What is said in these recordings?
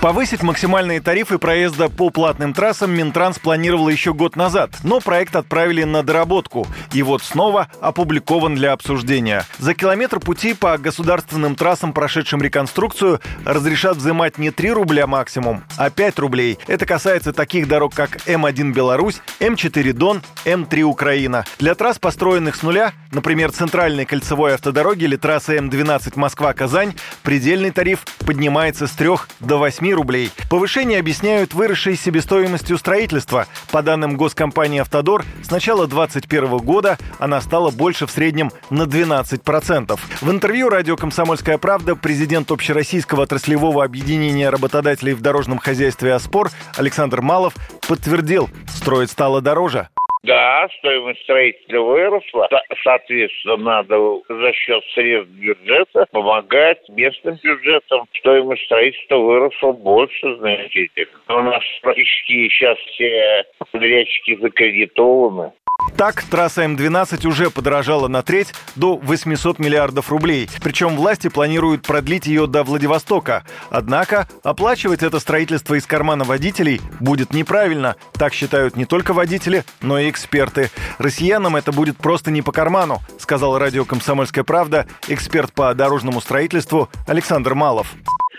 Повысить максимальные тарифы проезда по платным трассам Минтранс планировал еще год назад, но проект отправили на доработку. И вот снова опубликован для обсуждения. За километр пути по государственным трассам, прошедшим реконструкцию, разрешат взимать не 3 рубля максимум, а 5 рублей. Это касается таких дорог, как М1 Беларусь, М4 Дон, М3 Украина. Для трасс, построенных с нуля, например, центральной кольцевой автодороги или трассы М12 Москва-Казань, предельный тариф поднимается с 3 до 8 рублей. Повышение объясняют выросшей себестоимостью строительства. По данным госкомпании «Автодор», с начала 2021 года она стала больше в среднем на 12%. В интервью радио «Комсомольская правда» президент Общероссийского отраслевого объединения работодателей в дорожном хозяйстве «Оспор» Александр Малов подтвердил, строить стало дороже. Да, стоимость строительства выросла. Соответственно, надо за счет средств бюджета помогать местным бюджетам. Стоимость строительства выросла больше значительно. У нас практически сейчас все подрядчики закредитованы. Так, трасса М12 уже подорожала на треть до 800 миллиардов рублей. Причем власти планируют продлить ее до Владивостока. Однако оплачивать это строительство из кармана водителей будет неправильно. Так считают не только водители, но и эксперты. Россиянам это будет просто не по карману, сказал радио «Комсомольская правда» эксперт по дорожному строительству Александр Малов.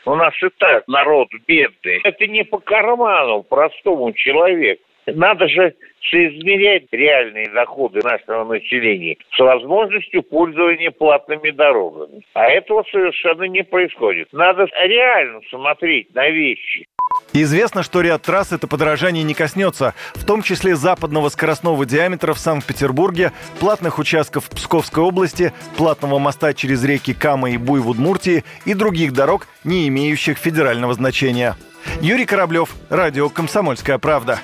У нас и так народ бедный. Это не по карману простому человеку. Надо же соизмерять реальные доходы нашего населения с возможностью пользования платными дорогами. А этого совершенно не происходит. Надо реально смотреть на вещи. Известно, что ряд трасс это подорожание не коснется, в том числе западного скоростного диаметра в Санкт-Петербурге, платных участков Псковской области, платного моста через реки Кама и Буй в Удмуртии и других дорог, не имеющих федерального значения. Юрий Кораблев, Радио «Комсомольская правда».